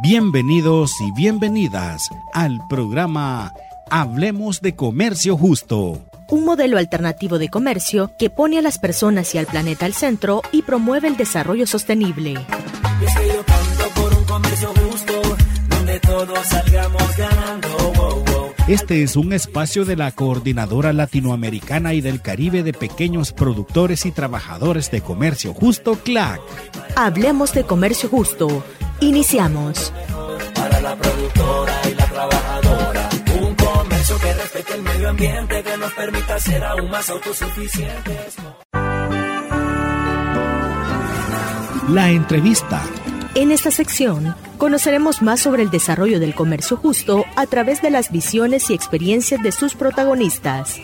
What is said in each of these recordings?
Bienvenidos y bienvenidas al programa Hablemos de Comercio Justo. Un modelo alternativo de comercio que pone a las personas y al planeta al centro y promueve el desarrollo sostenible. por un comercio justo, donde todos salgamos ganando. Este es un espacio de la Coordinadora Latinoamericana y del Caribe de Pequeños Productores y Trabajadores de Comercio Justo, CLAC. Hablemos de Comercio Justo. Iniciamos. Para la productora y la trabajadora, un comercio que respete el medio ambiente, que nos permita ser aún más autosuficientes. La entrevista. En esta sección conoceremos más sobre el desarrollo del comercio justo a través de las visiones y experiencias de sus protagonistas.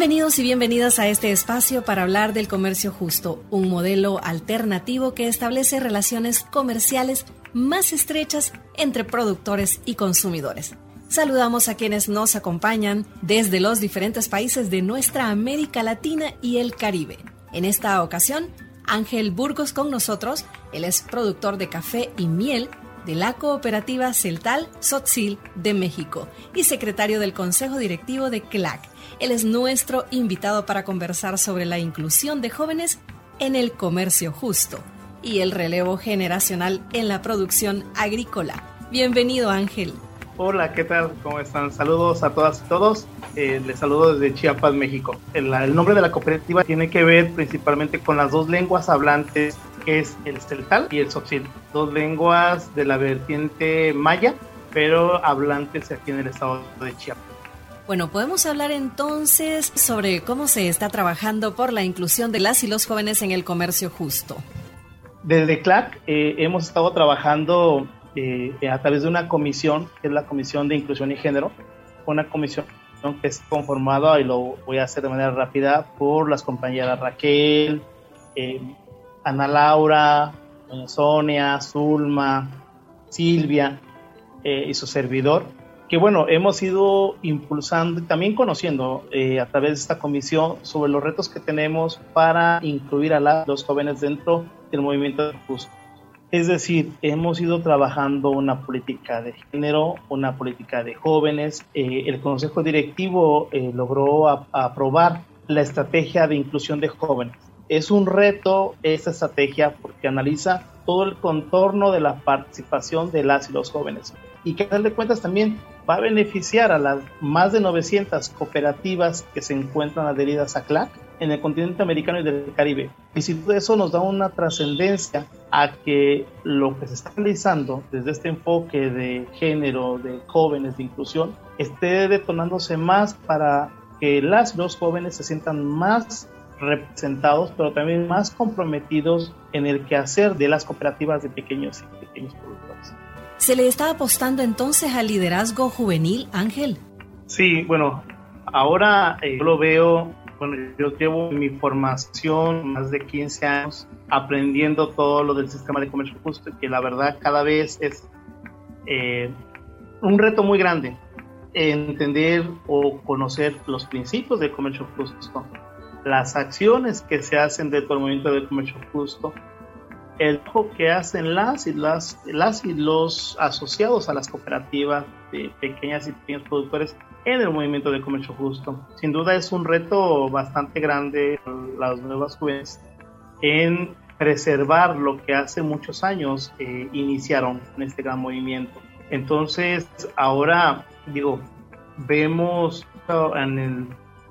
Bienvenidos y bienvenidas a este espacio para hablar del comercio justo, un modelo alternativo que establece relaciones comerciales más estrechas entre productores y consumidores. Saludamos a quienes nos acompañan desde los diferentes países de nuestra América Latina y el Caribe. En esta ocasión, Ángel Burgos con nosotros, él es productor de café y miel de la cooperativa Celtal Sotzil de México y secretario del Consejo Directivo de CLAC. Él es nuestro invitado para conversar sobre la inclusión de jóvenes en el comercio justo y el relevo generacional en la producción agrícola. Bienvenido Ángel. Hola, ¿qué tal? ¿Cómo están? Saludos a todas y todos. Eh, les saludo desde Chiapas, México. El, nombre de la cooperativa tiene que ver principalmente con las dos lenguas hablantes, que es el celtal y el soxil. Dos lenguas de la vertiente maya, pero hablantes aquí en el estado de Chiapas. Bueno, podemos hablar entonces sobre cómo se está trabajando por la inclusión de las y los jóvenes en el comercio justo. Desde CLAC eh, hemos estado trabajando eh, a través de una comisión, que es la Comisión de Inclusión y Género, una comisión que es conformada, y lo voy a hacer de manera rápida, por las compañeras Raquel, eh, Ana Laura, Sonia, Zulma, Silvia y su servidor, que bueno, hemos ido impulsando y también conociendo a través de esta comisión sobre los retos que tenemos para incluir a los jóvenes dentro del movimiento justo. Es decir, hemos ido trabajando una política de género, una política de jóvenes. Eh, el Consejo Directivo eh, logró aprobar la estrategia de inclusión de jóvenes. Es un reto esta estrategia porque analiza todo el contorno de la participación de las y los jóvenes y que a de cuentas también va a beneficiar a las más de 900 cooperativas que se encuentran adheridas a CLAC en el continente americano y del Caribe. Y si eso nos da una trascendencia a que lo que se está realizando desde este enfoque de género, de jóvenes, de inclusión, esté detonándose más para que las y los jóvenes se sientan más representados, pero también más comprometidos en el quehacer de las cooperativas de pequeños y pequeños productores. ¿Se le está apostando entonces al liderazgo juvenil, Ángel? Sí, bueno, ahora eh, yo lo veo bueno, yo llevo mi formación más de 15 años aprendiendo todo lo del sistema de comercio justo, que la verdad cada vez es eh, un reto muy grande entender o conocer los principios del comercio justo, las acciones que se hacen dentro del movimiento del comercio justo, el trabajo que hacen las y, las, y los asociados a las cooperativas de pequeñas y pequeños productores en el movimiento de comercio justo. Sin duda es un reto bastante grande las nuevas jóvenes en preservar lo que hace muchos años eh, iniciaron en este gran movimiento. Entonces, ahora, digo, vemos en el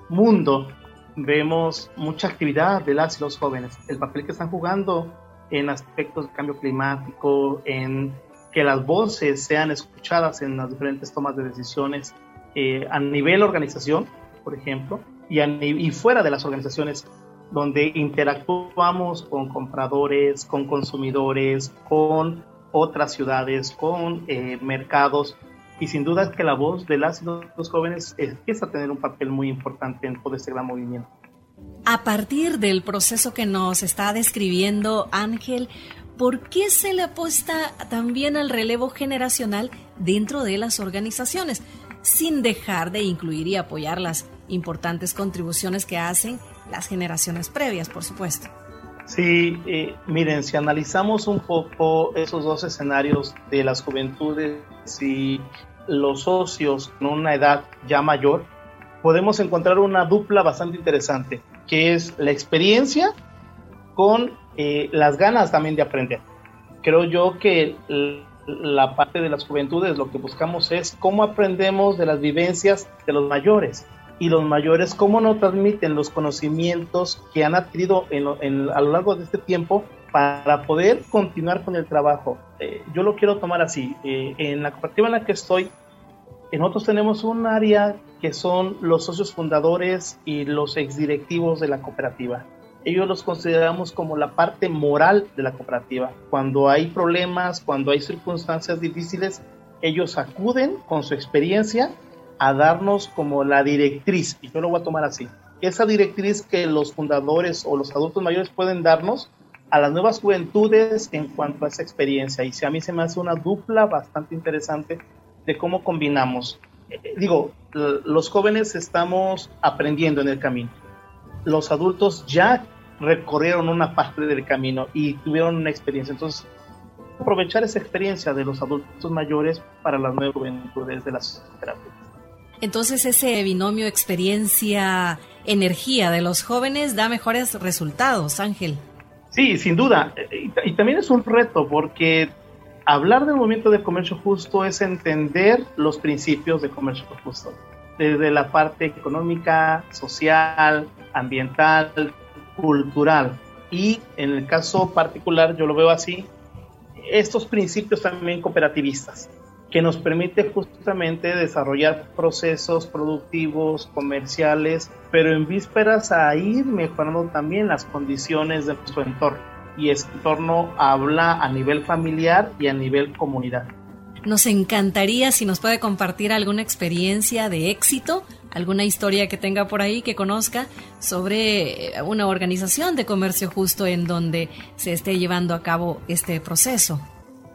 mundo, vemos mucha actividad de las y los jóvenes, el papel que están jugando en aspectos de cambio climático, en que las voces sean escuchadas en las diferentes tomas de decisiones eh, a nivel organización, por ejemplo, y, y fuera de las organizaciones, donde interactuamos con compradores, con consumidores, con otras ciudades, con eh, mercados, y sin duda es que la voz de las y los jóvenes empieza a tener un papel muy importante en todo este gran movimiento. A partir del proceso que nos está describiendo Ángel, ¿por qué se le apuesta también al relevo generacional dentro de las organizaciones? Sin dejar de incluir y apoyar las importantes contribuciones que hacen las generaciones previas, por supuesto. Sí, eh, miren, si analizamos un poco esos dos escenarios de las juventudes y los socios con una edad ya mayor, podemos encontrar una dupla bastante interesante, que es la experiencia con eh, las ganas también de aprender. Creo yo que la parte de las juventudes lo que buscamos es cómo aprendemos de las vivencias de los mayores y los mayores cómo nos transmiten los conocimientos que han adquirido a lo largo de este tiempo para poder continuar con el trabajo. Eh, yo lo quiero tomar así. Eh, en la cooperativa en la que estoy, nosotros tenemos un área que son los socios fundadores y los exdirectivos de la cooperativa ellos los consideramos como la parte moral de la cooperativa. Cuando hay problemas, cuando hay circunstancias difíciles, ellos acuden con su experiencia a darnos como la directriz, y yo lo voy a tomar así, esa directriz que los fundadores o los adultos mayores pueden darnos a las nuevas juventudes en cuanto a esa experiencia. Y si a mí se me hace una dupla bastante interesante de cómo combinamos. Eh, digo, los jóvenes estamos aprendiendo en el camino los adultos ya recorrieron una parte del camino y tuvieron una experiencia. Entonces, aprovechar esa experiencia de los adultos mayores para las nuevas juventudes de las terapias. Entonces, ese binomio experiencia-energía de los jóvenes da mejores resultados, Ángel. Sí, sin duda. Y, también es un reto porque hablar del movimiento de comercio justo es entender los principios de comercio justo desde la parte económica, social, ambiental, cultural. Y en el caso particular, yo lo veo así, estos principios también cooperativistas, que nos permite justamente desarrollar procesos productivos, comerciales, pero en vísperas a ir mejorando también las condiciones de nuestro entorno. Y entorno habla a nivel familiar y a nivel comunidad. Nos encantaría si nos puede compartir alguna experiencia de éxito, alguna historia que tenga por ahí que conozca sobre eh, una organización de comercio justo en donde se esté llevando a cabo este proceso.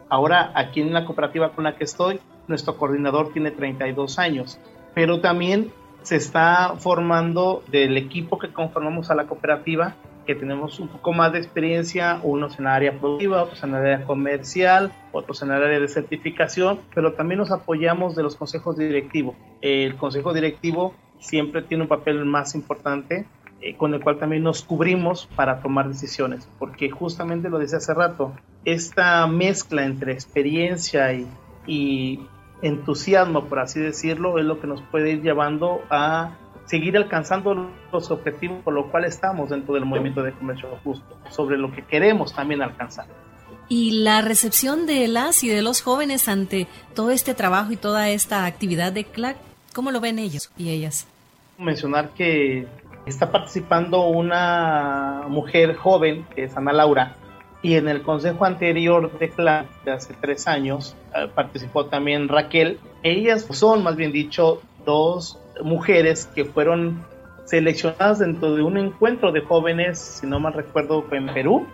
Ahora, aquí en la cooperativa con la que estoy, nuestro coordinador tiene 32 años, pero también se está formando del equipo que conformamos a la cooperativa que tenemos un poco más de experiencia, unos en el área productiva, otros en el área comercial, otros en el área de certificación, pero también nos apoyamos de los consejos directivos. El consejo directivo siempre tiene un papel más importante eh, con el cual también nos cubrimos para tomar decisiones, porque justamente lo decía hace rato, esta mezcla entre experiencia y, y entusiasmo, por así decirlo, es lo que nos puede ir llevando a seguir alcanzando los objetivos por lo cual estamos dentro del movimiento de comercio justo, sobre lo que queremos también alcanzar. Y la recepción de las y de los jóvenes ante todo este trabajo y toda esta actividad de CLAC, ¿cómo lo ven ellos y ellas? Mencionar que está participando una mujer joven, que es Ana Laura, y en el consejo anterior de CLAC de hace tres años eh, participó también Raquel. Ellas son, más bien dicho, dos mujeres que fueron seleccionadas dentro de un encuentro de jóvenes, si no mal recuerdo, en Perú,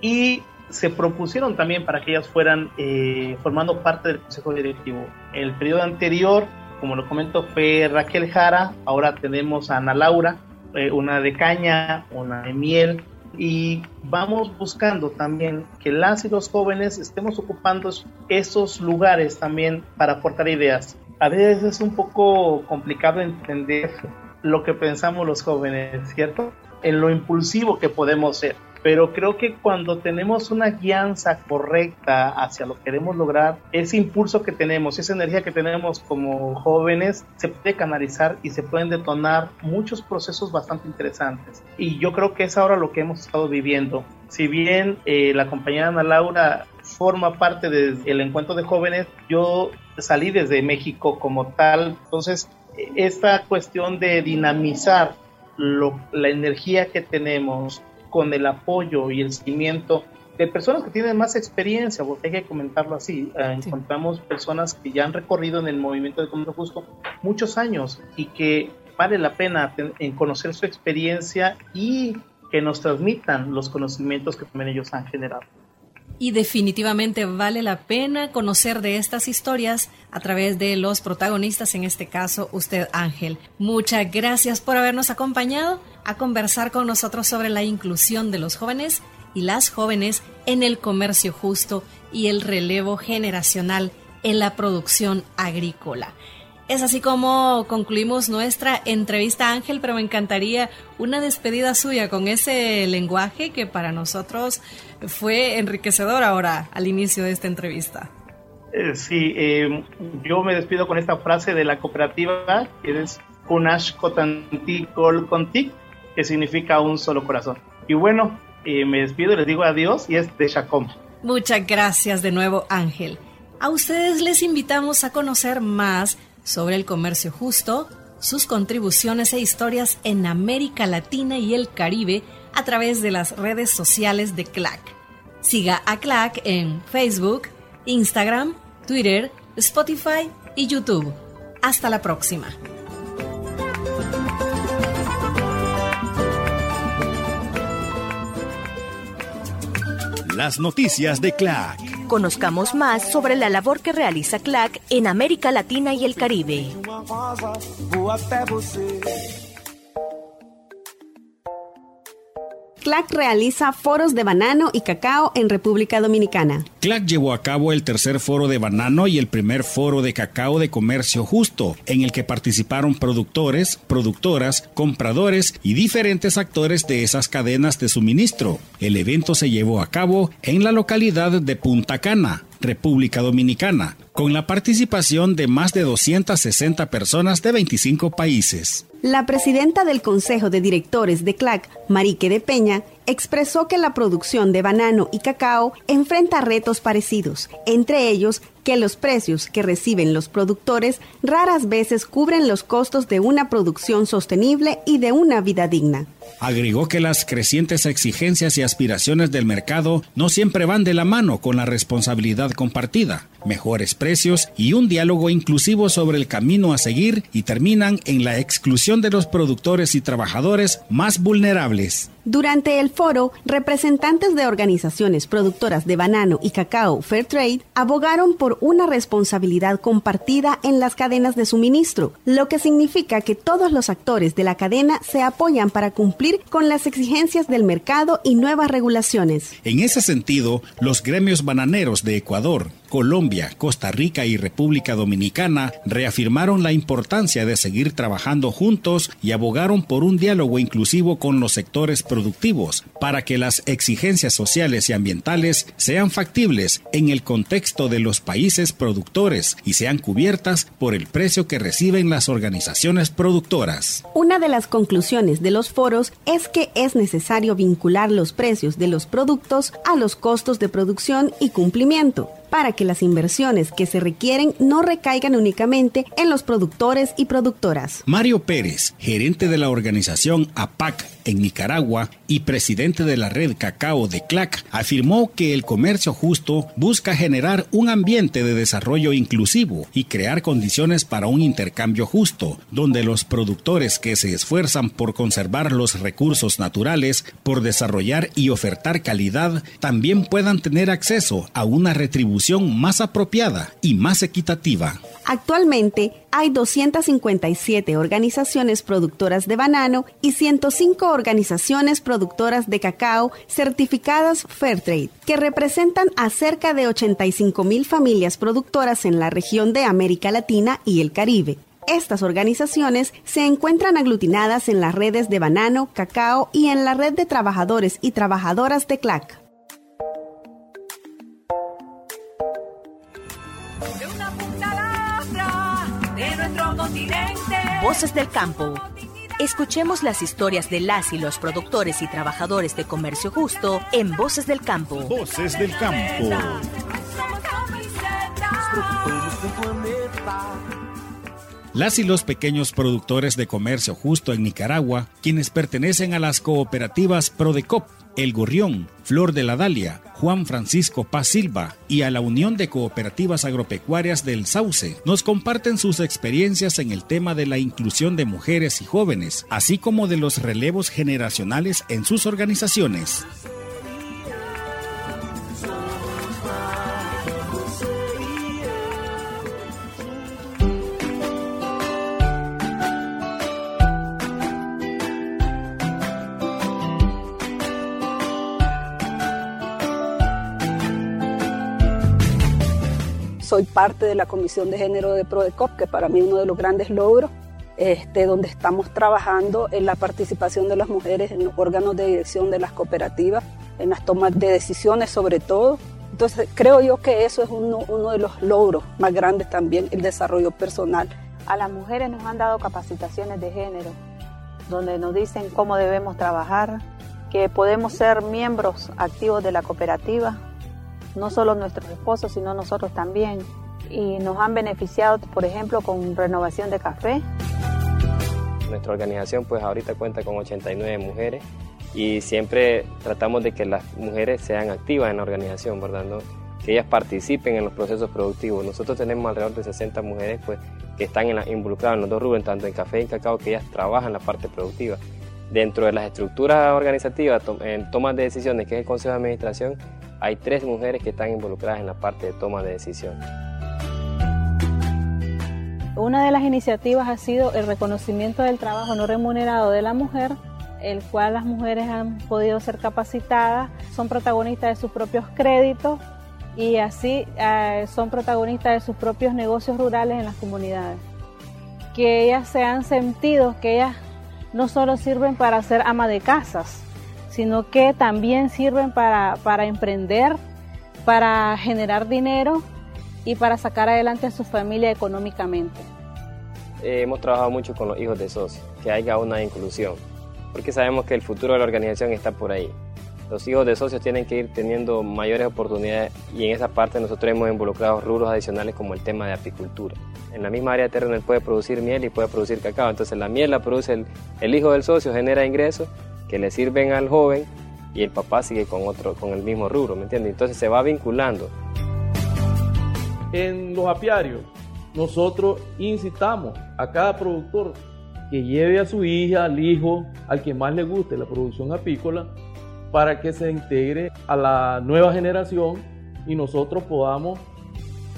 y se propusieron también para que ellas fueran eh, formando parte del consejo directivo. El periodo anterior, como lo comento, fue Raquel Jara, ahora tenemos a Ana Laura, eh, una de caña, una de miel, y vamos buscando también que las y los jóvenes estemos ocupando esos lugares también para aportar ideas a veces es un poco complicado entender lo que pensamos los jóvenes, ¿cierto? En lo impulsivo que podemos ser. Pero creo que cuando tenemos una guianza correcta hacia lo que queremos lograr, ese impulso que tenemos, esa energía que tenemos como jóvenes, se puede canalizar y se pueden detonar muchos procesos bastante interesantes. Y yo creo que es ahora lo que hemos estado viviendo. Si bien eh, la compañera Ana Laura forma parte del encuentro de jóvenes, yo salí desde México como tal. Entonces, esta cuestión de dinamizar la energía que tenemos con el apoyo y el seguimiento de personas que tienen más experiencia, porque hay que comentarlo así, eh, encontramos personas que ya han recorrido en el movimiento de comercio justo muchos años y que vale la pena en conocer su experiencia y que nos transmitan los conocimientos que también ellos han generado. Y definitivamente vale la pena conocer de estas historias a través de los protagonistas, en este caso usted Ángel. Muchas gracias por habernos acompañado a conversar con nosotros sobre la inclusión de los jóvenes y las jóvenes en el comercio justo y el relevo generacional en la producción agrícola. Es así como concluimos nuestra entrevista, Ángel, pero me encantaría una despedida suya con ese lenguaje que para nosotros fue enriquecedor ahora al inicio de esta entrevista. Eh, sí, eh, yo me despido con esta frase de la cooperativa, que es Kunash Kotanti Konti, que significa un solo corazón. Y bueno, eh, me despido y les digo adiós y es de Chacom. Muchas gracias de nuevo, Ángel. A ustedes les invitamos a conocer más sobre el comercio justo, sus contribuciones e historias en América Latina y el Caribe a través de las redes sociales de CLAC. Siga a CLAC en Facebook, Instagram, Twitter, Spotify y YouTube. Hasta la próxima. Las noticias de CLAC. Conozcamos más sobre la labor que realiza CLAC en América Latina y el Caribe. CLAC realiza foros de banano y cacao en República Dominicana. CLAC llevó a cabo el tercer foro de banano y el primer foro de cacao de comercio justo, en el que participaron productores, productoras, compradores y diferentes actores de esas cadenas de suministro. El evento se llevó a cabo en la localidad de Punta Cana, República Dominicana, con la participación de más de 260 personas de 25 países. La presidenta del Consejo de Directores de CLAC, Marique de Peña, expresó que la producción de banano y cacao enfrenta retos parecidos, entre ellos que los precios que reciben los productores raras veces cubren los costos de una producción sostenible y de una vida digna. Agregó que las crecientes exigencias y aspiraciones del mercado no siempre van de la mano con la responsabilidad compartida, mejores precios y un diálogo inclusivo sobre el camino a seguir y terminan en la exclusión de los productores y trabajadores más vulnerables. Durante el foro, representantes de organizaciones productoras de banano y cacao Fairtrade abogaron por una responsabilidad compartida en las cadenas de suministro, lo que significa que todos los actores de la cadena se apoyan para cumplir con las exigencias del mercado y nuevas regulaciones. En ese sentido, los gremios bananeros de Ecuador, Colombia, Costa Rica y República Dominicana reafirmaron la importancia de seguir trabajando juntos y abogaron por un diálogo inclusivo con los sectores productivos para que las exigencias sociales y ambientales sean factibles en el contexto de los países productores y sean cubiertas por el precio que reciben las organizaciones productoras. Una de las conclusiones de los foros es que es necesario vincular los precios de los productos a los costos de producción y cumplimiento para que las inversiones que se requieren no recaigan únicamente en los productores y productoras. Mario Pérez, gerente de la organización APAC en Nicaragua y presidente de la red Cacao de CLAC, afirmó que el comercio justo busca generar un ambiente de desarrollo inclusivo y crear condiciones para un intercambio justo, donde los productores que se esfuerzan por conservar los recursos naturales, por desarrollar y ofertar calidad, también puedan tener acceso a una retribución más apropiada y más equitativa. Actualmente hay 257 organizaciones productoras de banano y 105 organizaciones productoras de cacao certificadas Fairtrade, que representan a cerca de 85 mil familias productoras en la región de América Latina y el Caribe. Estas organizaciones se encuentran aglutinadas en las redes de banano, cacao y en la red de trabajadores y trabajadoras de CLAC. Voces del campo. Escuchemos las historias de las y los productores y trabajadores de comercio justo en Voces del Campo. Voces del Campo. Las y los pequeños productores de comercio justo en Nicaragua, quienes pertenecen a las cooperativas Prodecop, El Gorrión, Flor de la Dalia, Juan Francisco Paz Silva y a la Unión de Cooperativas Agropecuarias del Sauce, nos comparten sus experiencias en el tema de la inclusión de mujeres y jóvenes, así como de los relevos generacionales en sus organizaciones. Soy parte de la Comisión de Género de PRODECOP, que para mí es uno de los grandes logros, este, donde estamos trabajando en la participación de las mujeres en los órganos de dirección de las cooperativas, en las tomas de decisiones sobre todo. Entonces creo yo que eso es uno, uno de los logros más grandes también, el desarrollo personal. A las mujeres nos han dado capacitaciones de género, donde nos dicen cómo debemos trabajar, que podemos ser miembros activos de la cooperativa, no solo nuestros esposos, sino nosotros también. Y nos han beneficiado, por ejemplo, con renovación de café. Nuestra organización pues ahorita cuenta con 89 mujeres y siempre tratamos de que las mujeres sean activas en la organización, ¿verdad? Que ellas participen en los procesos productivos. Nosotros tenemos alrededor de 60 mujeres pues, que están involucradas en los dos rubros, tanto en café y en cacao, que ellas trabajan la parte productiva. Dentro de las estructuras organizativas, en tomas de decisiones, que es el Consejo de Administración, hay tres mujeres que están involucradas en la parte de toma de decisión. Una de las iniciativas ha sido el reconocimiento del trabajo no remunerado de la mujer, el cual las mujeres han podido ser capacitadas, son protagonistas de sus propios créditos y así eh, son protagonistas de sus propios negocios rurales en las comunidades. Que ellas se han sentido que ellas no solo sirven para ser ama de casas, sino que también sirven para, emprender, para generar dinero y para sacar adelante a su familia económicamente. Eh, hemos trabajado mucho con los hijos de socios, que haya una inclusión, porque sabemos que el futuro de la organización está por ahí. Los hijos de socios tienen que ir teniendo mayores oportunidades y en esa parte nosotros hemos involucrado rubros adicionales como el tema de apicultura. En la misma área de terreno él puede producir miel y puede producir cacao, entonces la miel la produce el, el hijo del socio, genera ingresos que le sirven al joven y el papá sigue con otro con el mismo rubro, ¿me entiendes? Entonces se va vinculando. En los apiarios nosotros incitamos a cada productor que lleve a su hija, al hijo, al que más le guste la producción apícola, para que se integre a la nueva generación y nosotros podamos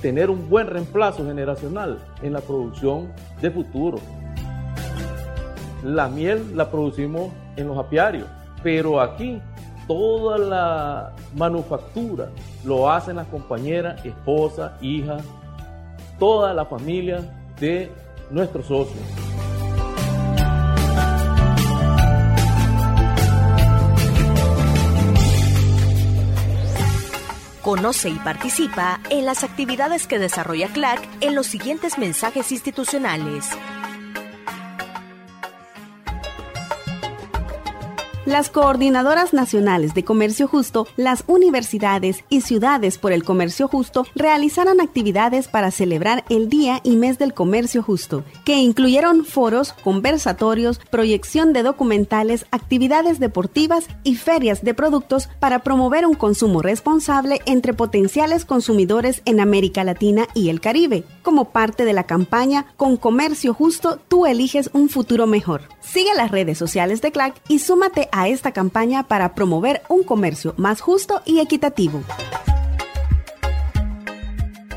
tener un buen reemplazo generacional en la producción de futuro. La miel la producimos en los apiarios, pero aquí toda la manufactura lo hacen las compañeras, esposas, hijas, toda la familia de nuestros socios. Conoce y participa en las actividades que desarrolla CLAC en los siguientes mensajes institucionales. Las coordinadoras nacionales de comercio justo, las universidades y ciudades por el comercio justo realizaron actividades para celebrar el Día y Mes del Comercio Justo, que incluyeron foros, conversatorios, proyección de documentales, actividades deportivas y ferias de productos para promover un consumo responsable entre potenciales consumidores en América Latina y el Caribe, como parte de la campaña Con Comercio Justo, tú eliges un futuro mejor. Sigue las redes sociales de CLAC y súmate a esta campaña para promover un comercio más justo y equitativo.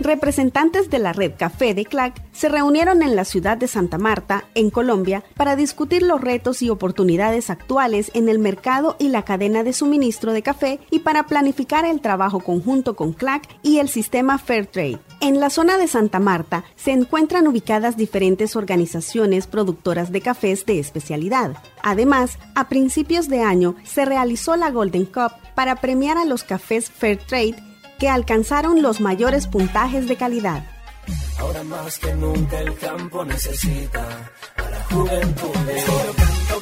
Representantes de la red Café de CLAC se reunieron en la ciudad de Santa Marta, en Colombia, para discutir los retos y oportunidades actuales en el mercado y la cadena de suministro de café y para planificar el trabajo conjunto con CLAC y el sistema Fairtrade. En la zona de Santa Marta se encuentran ubicadas diferentes organizaciones productoras de cafés de especialidad. Además, a principios de año se realizó la Golden Cup para premiar a los cafés Fairtrade que alcanzaron los mayores puntajes de calidad. Ahora más que nunca el campo necesita a la juventud.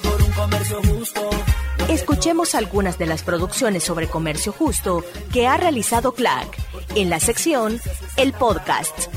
por un comercio justo. Escuchemos algunas de las producciones sobre comercio justo que ha realizado CLAC en la sección El Podcast.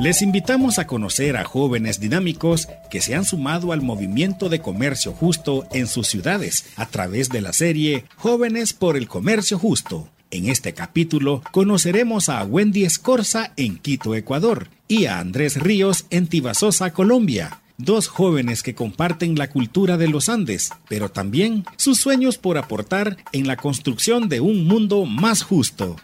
Les invitamos a conocer a jóvenes dinámicos que se han sumado al movimiento de comercio justo en sus ciudades a través de la serie Jóvenes por el Comercio Justo. En este capítulo conoceremos a Wendy Escorza en Quito, Ecuador, y a Andrés Ríos en Tibasosa, Colombia. Dos jóvenes que comparten la cultura de los Andes, pero también sus sueños por aportar en la construcción de un mundo más justo.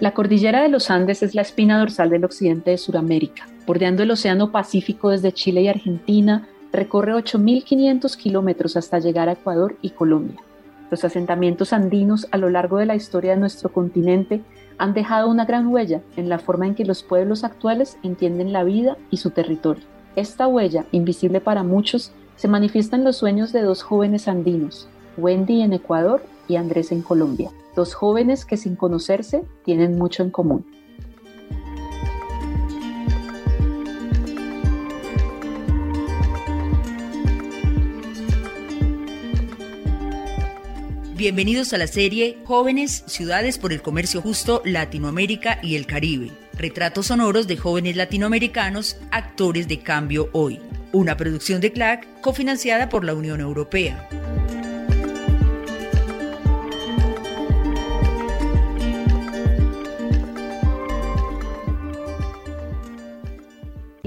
La cordillera de los Andes es la espina dorsal del occidente de Sudamérica, bordeando el Océano Pacífico desde Chile y Argentina, recorre 8.500 kilómetros hasta llegar a Ecuador y Colombia. Los asentamientos andinos a lo largo de la historia de nuestro continente han dejado una gran huella en la forma en que los pueblos actuales entienden la vida y su territorio. Esta huella, invisible para muchos, se manifiesta en los sueños de dos jóvenes andinos, Wendy en Ecuador y Andrés en Colombia, dos jóvenes que sin conocerse tienen mucho en común. Bienvenidos a la serie Jóvenes, Ciudades por el Comercio Justo, Latinoamérica y el Caribe. Retratos sonoros de jóvenes latinoamericanos, actores de cambio hoy. Una producción de CLAC cofinanciada por la Unión Europea.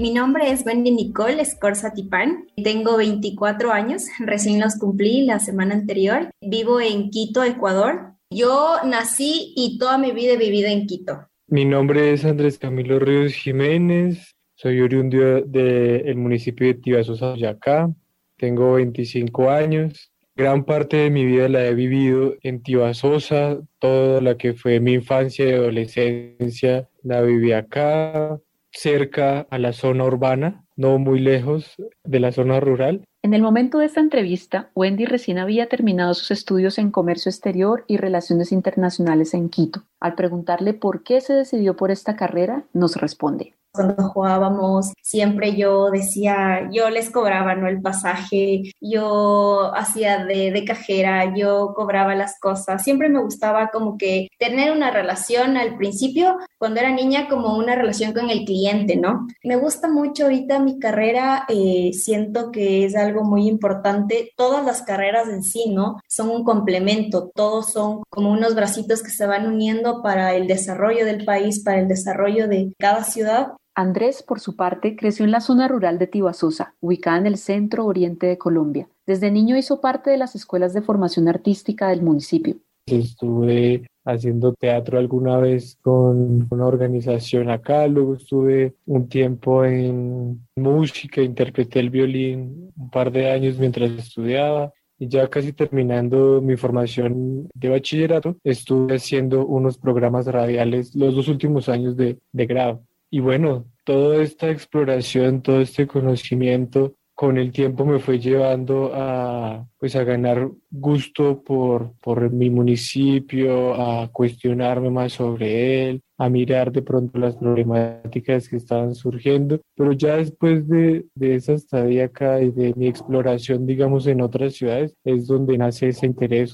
Mi nombre es Wendy Nicole Escorza Tipán. Tengo 24 años, recién los cumplí la semana anterior. Vivo en Quito, Ecuador. Yo nací y toda mi vida he vivido en Quito. Mi nombre es Andrés Camilo Ríos Jiménez. Soy oriundo del municipio de Tibasosa, Boyacá. Tengo 25 años. Gran parte de mi vida la he vivido en Tibasosa. Toda la que fue mi infancia y adolescencia la viví acá cerca a la zona urbana, no muy lejos de la zona rural. En el momento de esta entrevista, Wendy recién había terminado sus estudios en comercio exterior y relaciones internacionales en Quito. Al preguntarle por qué se decidió por esta carrera, nos responde cuando jugábamos, siempre yo decía, yo les cobraba, ¿no? El pasaje, yo hacía de, de, cajera, yo cobraba las cosas. Siempre me gustaba como que tener una relación al principio, cuando era niña, como una relación con el cliente, ¿no? Me gusta mucho ahorita mi carrera, eh, siento que es algo muy importante. Todas las carreras en sí, ¿no? Son un complemento, todos son como unos bracitos que se van uniendo para el desarrollo del país, para el desarrollo de cada ciudad Andrés, por su parte, creció en la zona rural de Tibasosa, ubicada en el centro oriente de Colombia. Desde niño hizo parte de las escuelas de formación artística del municipio. Estuve haciendo teatro alguna vez con una organización acá, luego estuve un tiempo en música, interpreté el violín un par de años mientras estudiaba y ya casi terminando mi formación de bachillerato, estuve haciendo unos programas radiales los dos últimos años de, de grado. Y bueno, toda esta exploración, todo este conocimiento con el tiempo me fue llevando a, pues a ganar gusto por, por mi municipio, a cuestionarme más sobre él, a mirar de pronto las problemáticas que estaban surgiendo. Pero ya después de, de esa estadía acá y de mi exploración, digamos, en otras ciudades, es donde nace ese interés.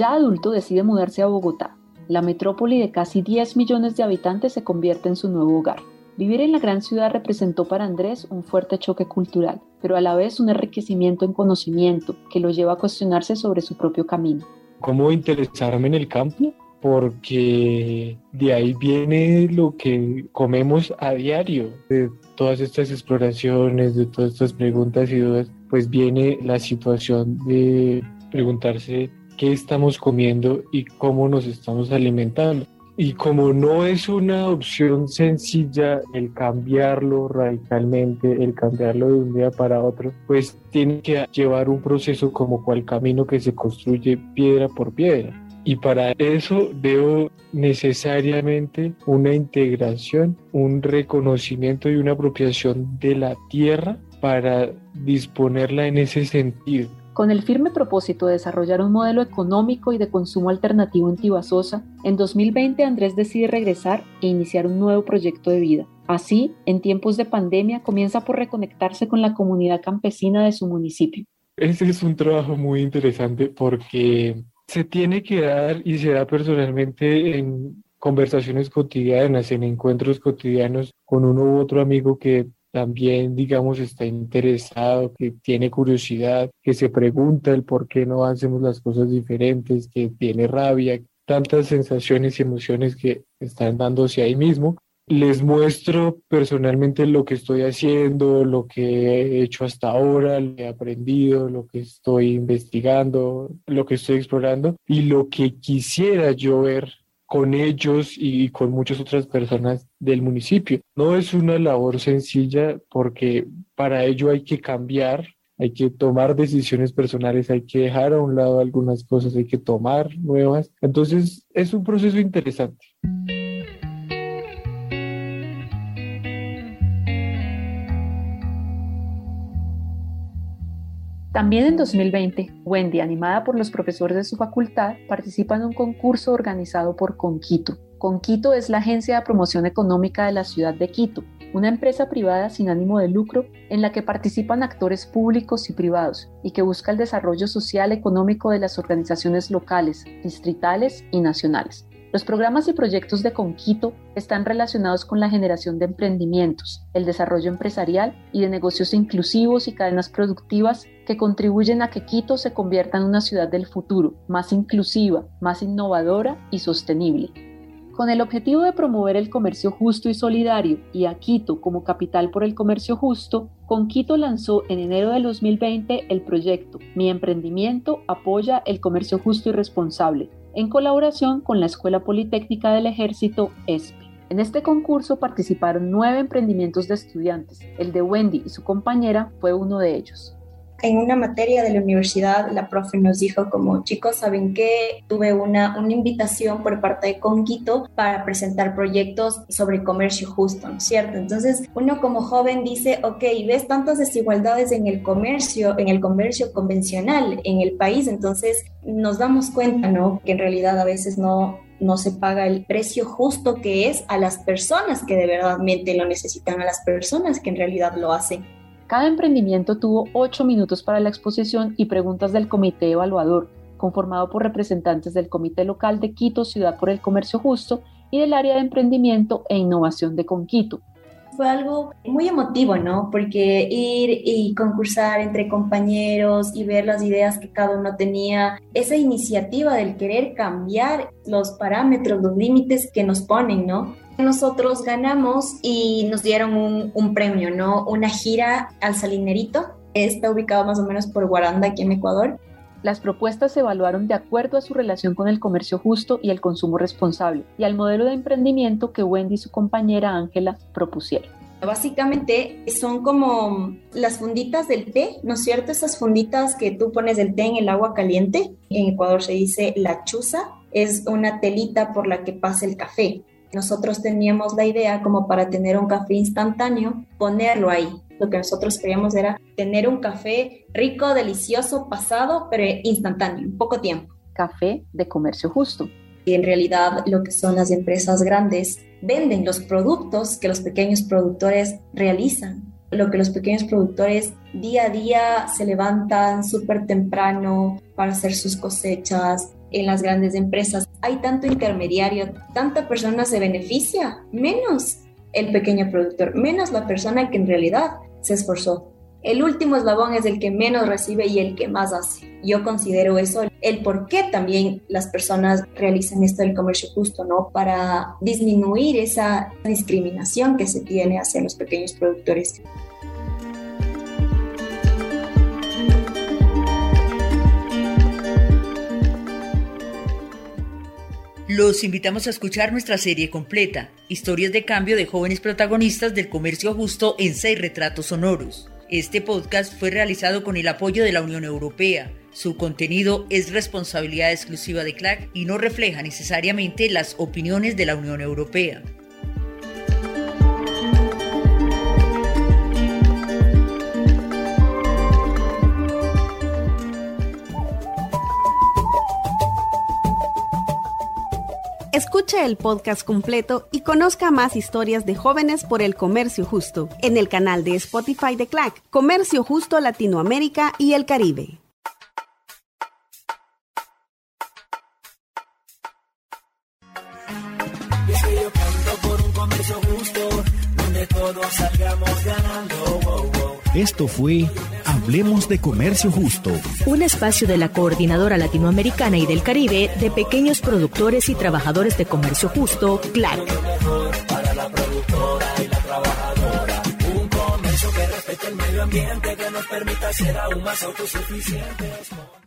Ya adulto decide mudarse a Bogotá. La metrópoli de casi 10 millones de habitantes se convierte en su nuevo hogar. Vivir en la gran ciudad representó para Andrés un fuerte choque cultural, pero a la vez un enriquecimiento en conocimiento que lo lleva a cuestionarse sobre su propio camino. ¿Cómo interesarme en el campo? Porque de ahí viene lo que comemos a diario, de todas estas exploraciones, de todas estas preguntas y dudas, pues viene la situación de preguntarse qué estamos comiendo y cómo nos estamos alimentando. Y como no es una opción sencilla el cambiarlo radicalmente, el cambiarlo de un día para otro, pues tiene que llevar un proceso como cual camino que se construye piedra por piedra. Y para eso veo necesariamente una integración, un reconocimiento y una apropiación de la tierra para disponerla en ese sentido con el firme propósito de desarrollar un modelo económico y de consumo alternativo en Tibasosa, en 2020 Andrés decide regresar e iniciar un nuevo proyecto de vida. Así, en tiempos de pandemia, comienza por reconectarse con la comunidad campesina de su municipio. Ese es un trabajo muy interesante porque se tiene que dar y se da personalmente en conversaciones cotidianas, en encuentros cotidianos con uno u otro amigo que también, digamos, está interesado, que tiene curiosidad, que se pregunta el por qué no hacemos las cosas diferentes, que tiene rabia, tantas sensaciones y emociones que están dándose ahí mismo. les muestro personalmente lo que estoy haciendo, lo que he hecho hasta ahora, lo que he aprendido, lo que estoy investigando, lo que estoy explorando y lo que quisiera yo ver con ellos y con muchas otras personas del municipio. No es una labor sencilla porque para ello hay que cambiar, hay que tomar decisiones personales, hay que dejar a un lado algunas cosas, hay que tomar nuevas. Entonces es un proceso interesante. También en 2020, Wendy, animada por los profesores de su facultad, participa en un concurso organizado por Conquito. Conquito es la agencia de promoción económica de la ciudad de Quito, una empresa privada sin ánimo de lucro en la que participan actores públicos y privados y que busca el desarrollo social económico de las organizaciones locales, distritales y nacionales. Los programas y proyectos de Conquito están relacionados con la generación de emprendimientos, el desarrollo empresarial y de negocios inclusivos y cadenas productivas que contribuyen a que Quito se convierta en una ciudad del futuro, más inclusiva, más innovadora y sostenible. Con el objetivo de promover el comercio justo y solidario y a Quito como capital por el comercio justo, Conquito lanzó en enero del 2020 el proyecto Mi emprendimiento apoya el comercio justo y responsable, en colaboración con la Escuela Politécnica del Ejército ESPE. En este concurso participaron nueve emprendimientos de estudiantes. El de Wendy y su compañera fue uno de ellos en una materia de la universidad, la profe nos dijo como, chicos, ¿saben qué? Tuve una, una invitación por parte de Conquito para presentar proyectos sobre comercio justo, ¿no es cierto? Entonces, uno como joven dice, ok, ves tantas desigualdades en el comercio, en el comercio convencional en el país, entonces nos damos cuenta, ¿no? Que en realidad a veces no, no se paga el precio justo que es a las personas que de verdadmente lo necesitan, a las personas que en realidad lo hacen. Cada emprendimiento tuvo ocho minutos para la exposición y preguntas del comité evaluador, conformado por representantes del Comité Local de Quito Ciudad por el Comercio Justo y del área de emprendimiento e innovación de Conquito. Fue algo muy emotivo, ¿no? Porque ir y concursar entre compañeros y ver las ideas que cada uno tenía, esa iniciativa del querer cambiar los parámetros, los límites que nos ponen, ¿no? nosotros ganamos y nos dieron un, premio, ¿no? Una gira al Salinerito. Está ubicado más o menos por Guaranda, aquí en Ecuador. Las propuestas se evaluaron de acuerdo a su relación con el comercio justo y el consumo responsable y al modelo de emprendimiento que Wendy y su compañera Ángela propusieron. Básicamente son como las funditas del té, ¿no es cierto? Esas funditas que tú pones el té en el agua caliente. En Ecuador se dice la chuza, es una telita por la que pasa el café. Nosotros teníamos la idea como para tener un café instantáneo, ponerlo ahí. Lo que nosotros queríamos era tener un café rico, delicioso, pasado, pero instantáneo, en poco tiempo. Café de comercio justo. Y en realidad lo que son las empresas grandes venden los productos que los pequeños productores realizan. Lo que los pequeños productores día a día se levantan súper temprano para hacer sus cosechas, en las grandes empresas hay tanto intermediario, tanta persona se beneficia, menos el pequeño productor, menos la persona que en realidad se esforzó. El último eslabón es el que menos recibe y el que más hace. Yo considero eso el por qué también las personas realizan esto del comercio justo, ¿no? Para disminuir esa discriminación que se tiene hacia los pequeños productores. Los invitamos a escuchar nuestra serie completa, Historias de cambio de jóvenes protagonistas del comercio justo en seis retratos sonoros. Este podcast fue realizado con el apoyo de la Unión Europea. Su contenido es responsabilidad exclusiva de CLAC y no refleja necesariamente las opiniones de la Unión Europea. Escuche el podcast completo y conozca más historias de jóvenes por el comercio justo en el canal de Spotify de CLAC, Comercio Justo Latinoamérica y el Caribe. Esto fue Hablemos de Comercio Justo. Un espacio de la Coordinadora Latinoamericana y del Caribe de pequeños productores y trabajadores de comercio justo, CLAC. que nos permita ser aún más autosuficientes.